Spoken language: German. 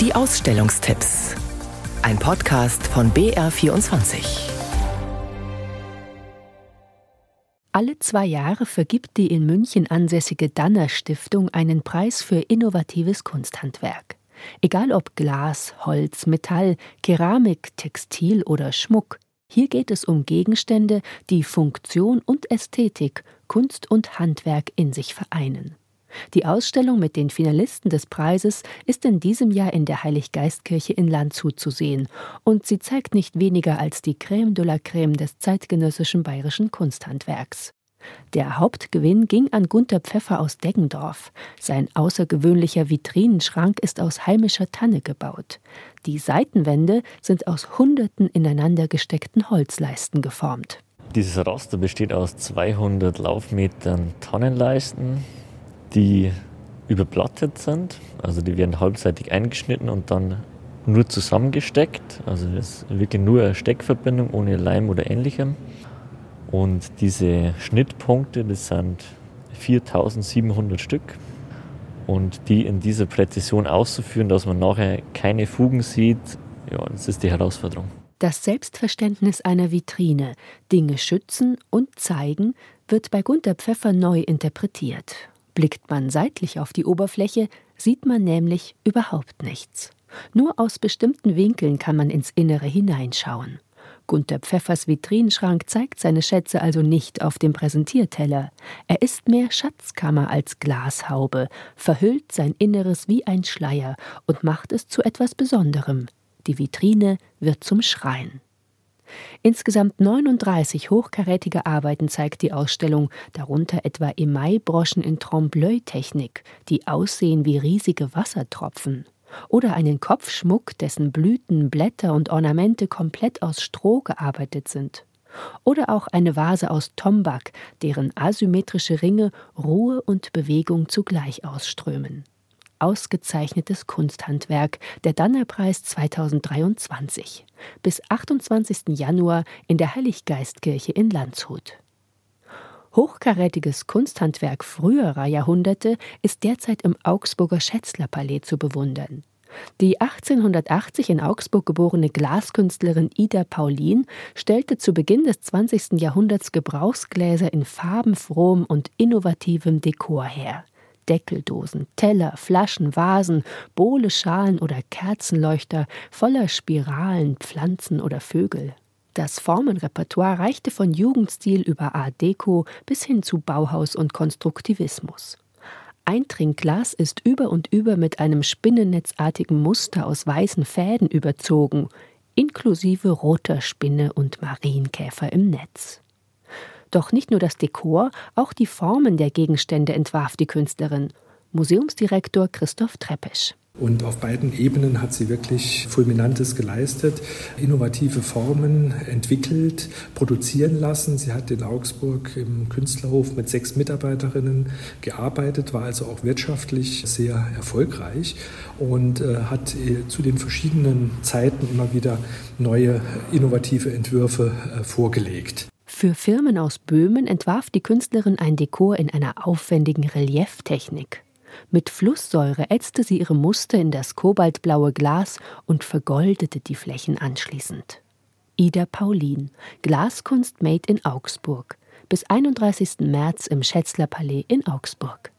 Die Ausstellungstipps. Ein Podcast von BR24. Alle zwei Jahre vergibt die in München ansässige Danner Stiftung einen Preis für innovatives Kunsthandwerk. Egal ob Glas, Holz, Metall, Keramik, Textil oder Schmuck, hier geht es um Gegenstände, die Funktion und Ästhetik, Kunst und Handwerk in sich vereinen. Die Ausstellung mit den Finalisten des Preises ist in diesem Jahr in der Heiliggeistkirche in Landshut zu sehen und sie zeigt nicht weniger als die Crème de la Crème des zeitgenössischen bayerischen Kunsthandwerks. Der Hauptgewinn ging an Gunther Pfeffer aus Deggendorf. Sein außergewöhnlicher Vitrinenschrank ist aus heimischer Tanne gebaut. Die Seitenwände sind aus hunderten ineinander gesteckten Holzleisten geformt. Dieses Raster besteht aus 200 Laufmetern Tannenleisten, die überplattet sind. Also die werden halbseitig eingeschnitten und dann nur zusammengesteckt. Also das ist wirklich nur eine Steckverbindung ohne Leim oder ähnlichem. Und diese Schnittpunkte, das sind 4700 Stück. Und die in dieser Präzision auszuführen, dass man nachher keine Fugen sieht, ja, das ist die Herausforderung. Das Selbstverständnis einer Vitrine, Dinge schützen und zeigen, wird bei Gunter Pfeffer neu interpretiert. Blickt man seitlich auf die Oberfläche, sieht man nämlich überhaupt nichts. Nur aus bestimmten Winkeln kann man ins Innere hineinschauen. Gunther Pfeffers Vitrinschrank zeigt seine Schätze also nicht auf dem Präsentierteller. Er ist mehr Schatzkammer als Glashaube, verhüllt sein Inneres wie ein Schleier und macht es zu etwas Besonderem. Die Vitrine wird zum Schrein. Insgesamt 39 hochkarätige Arbeiten zeigt die Ausstellung, darunter etwa Emaillebroschen in Trompe-l'œil-Technik, die aussehen wie riesige Wassertropfen oder einen Kopfschmuck, dessen Blüten, Blätter und Ornamente komplett aus Stroh gearbeitet sind. Oder auch eine Vase aus Tombak, deren asymmetrische Ringe Ruhe und Bewegung zugleich ausströmen. Ausgezeichnetes Kunsthandwerk, der Dannerpreis 2023. Bis 28. Januar in der Heiliggeistkirche in Landshut. Hochkarätiges Kunsthandwerk früherer Jahrhunderte ist derzeit im Augsburger Schätzlerpalais zu bewundern. Die 1880 in Augsburg geborene Glaskünstlerin Ida Paulin stellte zu Beginn des 20. Jahrhunderts Gebrauchsgläser in farbenfrohem und innovativem Dekor her. Deckeldosen, Teller, Flaschen, Vasen, Bowle, Schalen oder Kerzenleuchter voller Spiralen, Pflanzen oder Vögel. Das Formenrepertoire reichte von Jugendstil über Art Deco bis hin zu Bauhaus und Konstruktivismus. Ein Trinkglas ist über und über mit einem spinnennetzartigen Muster aus weißen Fäden überzogen, inklusive roter Spinne und Marienkäfer im Netz. Doch nicht nur das Dekor, auch die Formen der Gegenstände entwarf die Künstlerin. Museumsdirektor Christoph Treppesch. Und auf beiden Ebenen hat sie wirklich Fulminantes geleistet, innovative Formen entwickelt, produzieren lassen. Sie hat in Augsburg im Künstlerhof mit sechs Mitarbeiterinnen gearbeitet, war also auch wirtschaftlich sehr erfolgreich und äh, hat äh, zu den verschiedenen Zeiten immer wieder neue innovative Entwürfe äh, vorgelegt. Für Firmen aus Böhmen entwarf die Künstlerin ein Dekor in einer aufwendigen Relieftechnik. Mit Flusssäure ätzte sie ihre Muster in das kobaltblaue Glas und vergoldete die Flächen anschließend. Ida Paulin, Glaskunst made in Augsburg, bis 31. März im Schätzlerpalais in Augsburg.